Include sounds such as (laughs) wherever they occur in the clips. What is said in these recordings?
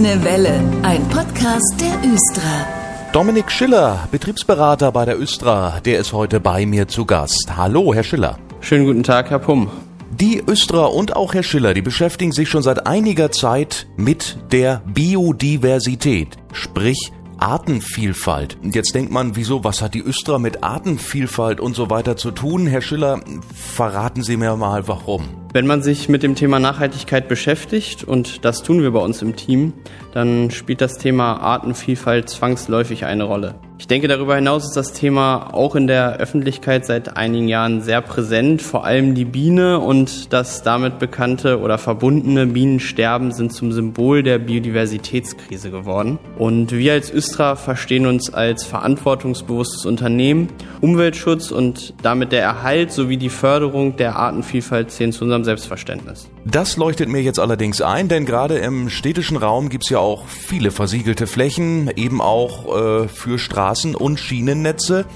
Grüne Welle, ein Podcast der Östra. Dominik Schiller, Betriebsberater bei der Östra, der ist heute bei mir zu Gast. Hallo, Herr Schiller. Schönen guten Tag, Herr Pumm. Die Östra und auch Herr Schiller, die beschäftigen sich schon seit einiger Zeit mit der Biodiversität, sprich Artenvielfalt. Und jetzt denkt man, wieso, was hat die Östra mit Artenvielfalt und so weiter zu tun? Herr Schiller, verraten Sie mir mal warum. Wenn man sich mit dem Thema Nachhaltigkeit beschäftigt, und das tun wir bei uns im Team, dann spielt das Thema Artenvielfalt zwangsläufig eine Rolle. Ich denke, darüber hinaus ist das Thema auch in der Öffentlichkeit seit einigen Jahren sehr präsent. Vor allem die Biene und das damit bekannte oder verbundene Bienensterben sind zum Symbol der Biodiversitätskrise geworden. Und wir als Östra verstehen uns als verantwortungsbewusstes Unternehmen. Umweltschutz und damit der Erhalt sowie die Förderung der Artenvielfalt zählen zu unserem Selbstverständnis. Das leuchtet mir jetzt allerdings ein, denn gerade im städtischen Raum gibt es ja auch viele versiegelte Flächen, eben auch äh, für Straßen Straßen- und Schienennetze.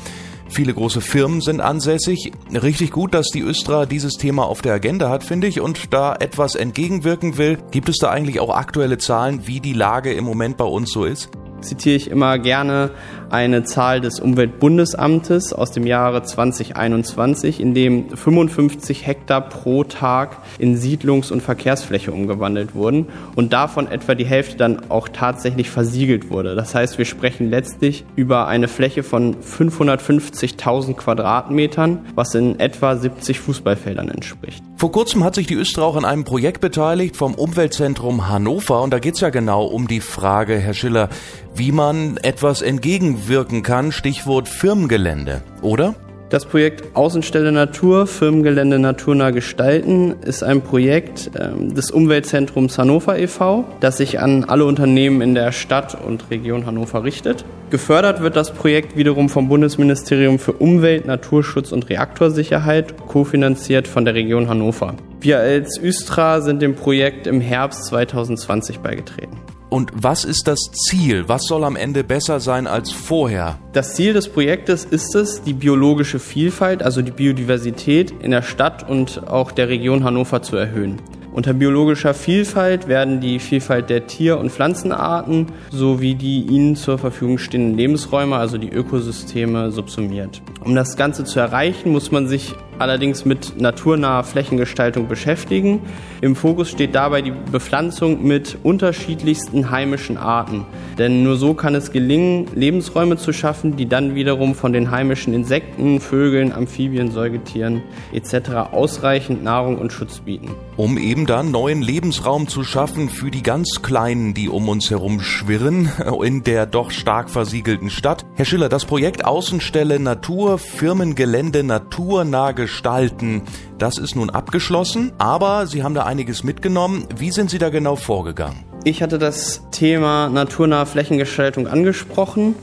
Viele große Firmen sind ansässig. Richtig gut, dass die Östra dieses Thema auf der Agenda hat, finde ich, und da etwas entgegenwirken will. Gibt es da eigentlich auch aktuelle Zahlen, wie die Lage im Moment bei uns so ist? Zitiere ich immer gerne eine Zahl des Umweltbundesamtes aus dem Jahre 2021, in dem 55 Hektar pro Tag in Siedlungs- und Verkehrsfläche umgewandelt wurden und davon etwa die Hälfte dann auch tatsächlich versiegelt wurde. Das heißt, wir sprechen letztlich über eine Fläche von 550.000 Quadratmetern, was in etwa 70 Fußballfeldern entspricht. Vor kurzem hat sich die Östra auch an einem Projekt beteiligt vom Umweltzentrum Hannover und da geht es ja genau um die Frage, Herr Schiller, wie man etwas entgegenwirken kann, Stichwort Firmengelände, oder? Das Projekt Außenstelle Natur, Firmengelände naturnah gestalten ist ein Projekt ähm, des Umweltzentrums Hannover e.V., das sich an alle Unternehmen in der Stadt und Region Hannover richtet. Gefördert wird das Projekt wiederum vom Bundesministerium für Umwelt, Naturschutz und Reaktorsicherheit, kofinanziert von der Region Hannover. Wir als Östra sind dem Projekt im Herbst 2020 beigetreten. Und was ist das Ziel? Was soll am Ende besser sein als vorher? Das Ziel des Projektes ist es, die biologische Vielfalt, also die Biodiversität in der Stadt und auch der Region Hannover zu erhöhen. Unter biologischer Vielfalt werden die Vielfalt der Tier- und Pflanzenarten sowie die ihnen zur Verfügung stehenden Lebensräume, also die Ökosysteme, subsumiert. Um das Ganze zu erreichen, muss man sich allerdings mit naturnaher Flächengestaltung beschäftigen. Im Fokus steht dabei die Bepflanzung mit unterschiedlichsten heimischen Arten. Denn nur so kann es gelingen, Lebensräume zu schaffen, die dann wiederum von den heimischen Insekten, Vögeln, Amphibien, Säugetieren etc. ausreichend Nahrung und Schutz bieten. Um eben dann neuen Lebensraum zu schaffen für die ganz Kleinen, die um uns herum schwirren, (laughs) in der doch stark versiegelten Stadt. Herr Schiller, das Projekt Außenstelle Natur, Firmengelände naturnah gestalten. Das ist nun abgeschlossen, aber Sie haben da einiges mitgenommen. Wie sind Sie da genau vorgegangen? Ich hatte das Thema naturnahe Flächengestaltung angesprochen.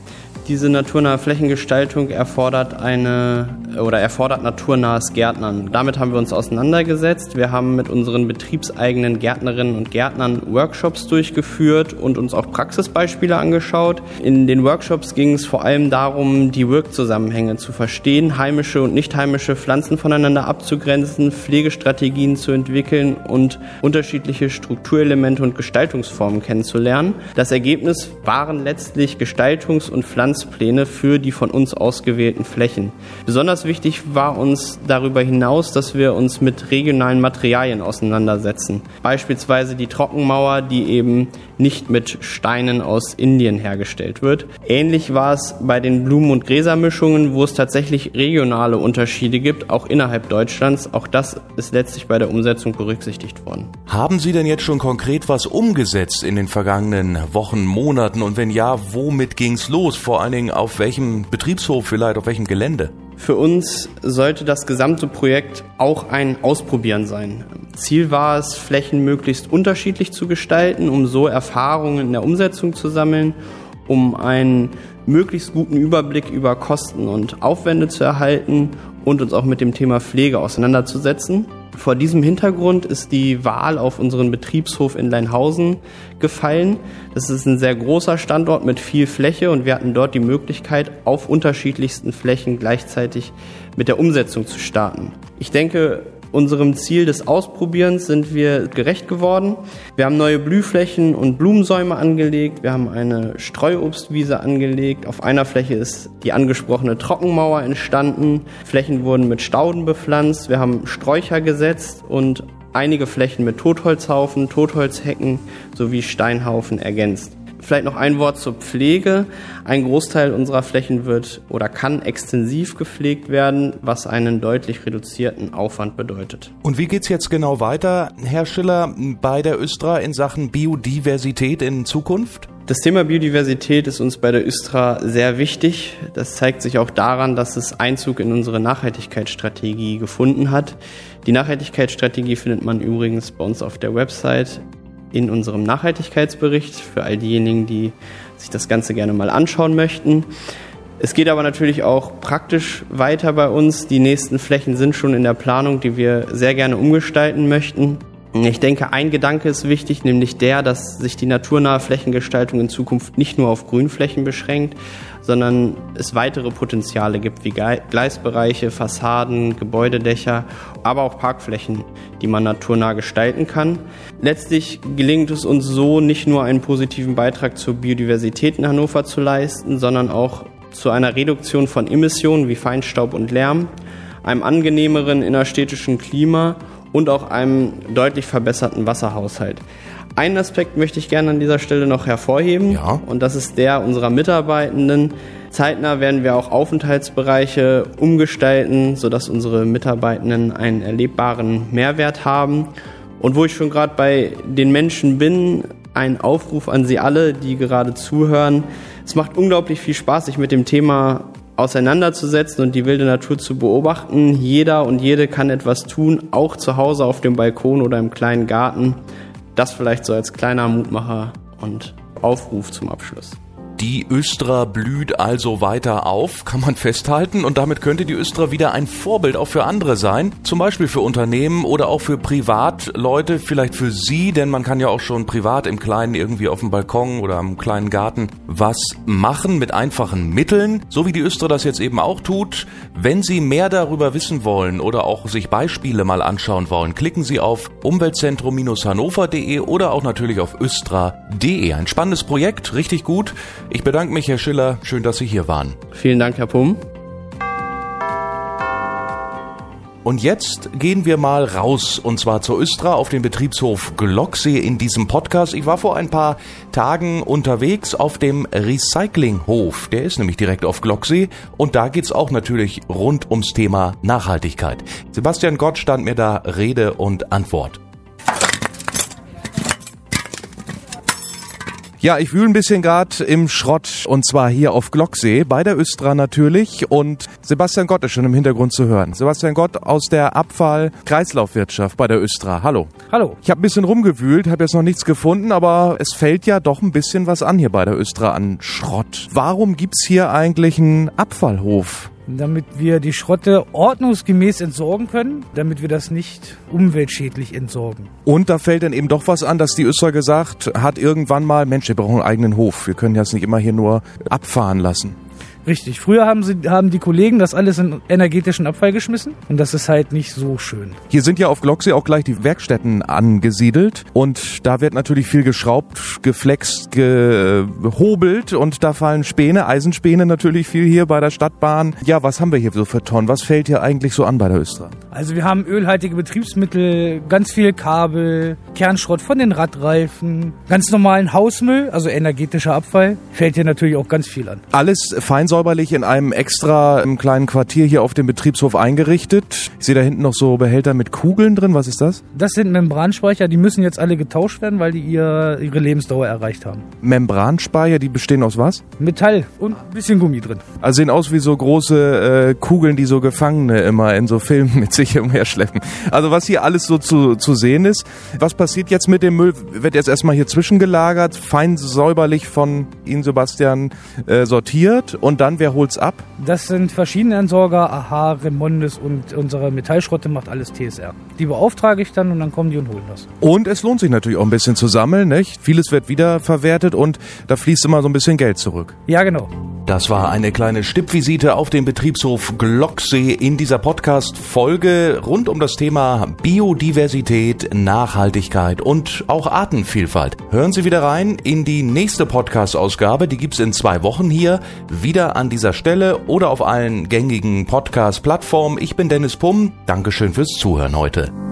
Diese naturnahe Flächengestaltung erfordert eine oder erfordert naturnahes Gärtnern. Damit haben wir uns auseinandergesetzt. Wir haben mit unseren betriebseigenen Gärtnerinnen und Gärtnern Workshops durchgeführt und uns auch Praxisbeispiele angeschaut. In den Workshops ging es vor allem darum, die Wirkzusammenhänge zu verstehen, heimische und nicht heimische Pflanzen voneinander abzugrenzen, Pflegestrategien zu entwickeln und unterschiedliche Strukturelemente und Gestaltungsformen kennenzulernen. Das Ergebnis waren letztlich Gestaltungs- und Pflanzen Finanzpläne für die von uns ausgewählten Flächen. Besonders wichtig war uns darüber hinaus, dass wir uns mit regionalen Materialien auseinandersetzen. Beispielsweise die Trockenmauer, die eben nicht mit Steinen aus Indien hergestellt wird. Ähnlich war es bei den Blumen- und Gräsermischungen, wo es tatsächlich regionale Unterschiede gibt, auch innerhalb Deutschlands. Auch das ist letztlich bei der Umsetzung berücksichtigt worden. Haben Sie denn jetzt schon konkret was umgesetzt in den vergangenen Wochen, Monaten? Und wenn ja, womit ging's los? Vor allen Dingen auf welchem Betriebshof vielleicht, auf welchem Gelände? Für uns sollte das gesamte Projekt auch ein Ausprobieren sein. Ziel war es, Flächen möglichst unterschiedlich zu gestalten, um so Erfahrungen in der Umsetzung zu sammeln, um einen möglichst guten Überblick über Kosten und Aufwände zu erhalten und uns auch mit dem Thema Pflege auseinanderzusetzen. Vor diesem Hintergrund ist die Wahl auf unseren Betriebshof in Leinhausen gefallen. Das ist ein sehr großer Standort mit viel Fläche und wir hatten dort die Möglichkeit, auf unterschiedlichsten Flächen gleichzeitig mit der Umsetzung zu starten. Ich denke, Unserem Ziel des Ausprobierens sind wir gerecht geworden. Wir haben neue Blühflächen und Blumensäume angelegt. Wir haben eine Streuobstwiese angelegt. Auf einer Fläche ist die angesprochene Trockenmauer entstanden. Flächen wurden mit Stauden bepflanzt. Wir haben Sträucher gesetzt und einige Flächen mit Totholzhaufen, Totholzhecken sowie Steinhaufen ergänzt. Vielleicht noch ein Wort zur Pflege. Ein Großteil unserer Flächen wird oder kann extensiv gepflegt werden, was einen deutlich reduzierten Aufwand bedeutet. Und wie geht's jetzt genau weiter, Herr Schiller, bei der Östra in Sachen Biodiversität in Zukunft? Das Thema Biodiversität ist uns bei der Östra sehr wichtig. Das zeigt sich auch daran, dass es Einzug in unsere Nachhaltigkeitsstrategie gefunden hat. Die Nachhaltigkeitsstrategie findet man übrigens bei uns auf der Website in unserem Nachhaltigkeitsbericht für all diejenigen, die sich das Ganze gerne mal anschauen möchten. Es geht aber natürlich auch praktisch weiter bei uns. Die nächsten Flächen sind schon in der Planung, die wir sehr gerne umgestalten möchten. Ich denke, ein Gedanke ist wichtig, nämlich der, dass sich die naturnahe Flächengestaltung in Zukunft nicht nur auf Grünflächen beschränkt, sondern es weitere Potenziale gibt, wie Gleisbereiche, Fassaden, Gebäudedächer, aber auch Parkflächen, die man naturnah gestalten kann. Letztlich gelingt es uns so, nicht nur einen positiven Beitrag zur Biodiversität in Hannover zu leisten, sondern auch zu einer Reduktion von Emissionen wie Feinstaub und Lärm, einem angenehmeren innerstädtischen Klima und auch einem deutlich verbesserten Wasserhaushalt. Einen Aspekt möchte ich gerne an dieser Stelle noch hervorheben ja. und das ist der unserer Mitarbeitenden. Zeitnah werden wir auch Aufenthaltsbereiche umgestalten, sodass unsere Mitarbeitenden einen erlebbaren Mehrwert haben. Und wo ich schon gerade bei den Menschen bin, ein Aufruf an Sie alle, die gerade zuhören. Es macht unglaublich viel Spaß, sich mit dem Thema auseinanderzusetzen und die wilde Natur zu beobachten. Jeder und jede kann etwas tun, auch zu Hause auf dem Balkon oder im kleinen Garten. Das vielleicht so als kleiner Mutmacher und Aufruf zum Abschluss. Die Östra blüht also weiter auf, kann man festhalten, und damit könnte die Östra wieder ein Vorbild auch für andere sein, zum Beispiel für Unternehmen oder auch für Privatleute, vielleicht für Sie, denn man kann ja auch schon privat im Kleinen irgendwie auf dem Balkon oder am kleinen Garten was machen mit einfachen Mitteln, so wie die Östra das jetzt eben auch tut. Wenn Sie mehr darüber wissen wollen oder auch sich Beispiele mal anschauen wollen, klicken Sie auf umweltzentrum-hannover.de oder auch natürlich auf östra.de. Ein spannendes Projekt, richtig gut. Ich bedanke mich, Herr Schiller. Schön, dass Sie hier waren. Vielen Dank, Herr Pum. Und jetzt gehen wir mal raus und zwar zur Östra auf den Betriebshof Glocksee in diesem Podcast. Ich war vor ein paar Tagen unterwegs auf dem Recyclinghof. Der ist nämlich direkt auf Glocksee und da geht's auch natürlich rund ums Thema Nachhaltigkeit. Sebastian Gott stand mir da Rede und Antwort. Ja, ich wühle ein bisschen gerade im Schrott und zwar hier auf Glocksee bei der Östra natürlich und Sebastian Gott ist schon im Hintergrund zu hören. Sebastian Gott aus der Abfall-Kreislaufwirtschaft bei der Östra. Hallo. Hallo. Ich habe ein bisschen rumgewühlt, habe jetzt noch nichts gefunden, aber es fällt ja doch ein bisschen was an hier bei der Östra an Schrott. Warum gibt's hier eigentlich einen Abfallhof? Damit wir die Schrotte ordnungsgemäß entsorgen können, damit wir das nicht umweltschädlich entsorgen. Und da fällt dann eben doch was an, dass die Össer gesagt hat irgendwann mal, Mensch, wir brauchen einen eigenen Hof. Wir können das nicht immer hier nur abfahren lassen. Richtig. Früher haben sie haben die Kollegen das alles in energetischen Abfall geschmissen und das ist halt nicht so schön. Hier sind ja auf Glocksee auch gleich die Werkstätten angesiedelt und da wird natürlich viel geschraubt, geflext, gehobelt und da fallen Späne, Eisenspäne natürlich viel hier bei der Stadtbahn. Ja, was haben wir hier so für Tonnen? Was fällt hier eigentlich so an bei der Östra? Also wir haben ölhaltige Betriebsmittel, ganz viel Kabel, Kernschrott von den Radreifen, ganz normalen Hausmüll, also energetischer Abfall, fällt hier natürlich auch ganz viel an. Alles fein säuberlich in einem extra im kleinen Quartier hier auf dem Betriebshof eingerichtet. Ich sehe da hinten noch so Behälter mit Kugeln drin. Was ist das? Das sind Membranspeicher, die müssen jetzt alle getauscht werden, weil die ihr, ihre Lebensdauer erreicht haben. Membranspeicher, die bestehen aus was? Metall und ein bisschen Gummi drin. Also sehen aus wie so große äh, Kugeln, die so Gefangene immer in so Filmen (laughs) mit sich umherschleppen. Also was hier alles so zu, zu sehen ist. Was passiert jetzt mit dem Müll? Wird jetzt erstmal hier zwischengelagert, fein säuberlich von Ihnen, Sebastian, äh, sortiert und dann, wer holt's ab? Das sind verschiedene Entsorger, Aha, Remondes und unsere Metallschrotte macht alles TSR. Die beauftrage ich dann und dann kommen die und holen das. Und es lohnt sich natürlich auch ein bisschen zu sammeln, nicht? Vieles wird wiederverwertet und da fließt immer so ein bisschen Geld zurück. Ja, genau. Das war eine kleine Stippvisite auf dem Betriebshof Glocksee in dieser Podcast-Folge rund um das Thema Biodiversität, Nachhaltigkeit und auch Artenvielfalt. Hören Sie wieder rein in die nächste Podcast-Ausgabe. Die gibt's in zwei Wochen hier, wieder an dieser Stelle oder auf allen gängigen Podcast-Plattformen. Ich bin Dennis Pumm. Dankeschön fürs Zuhören heute.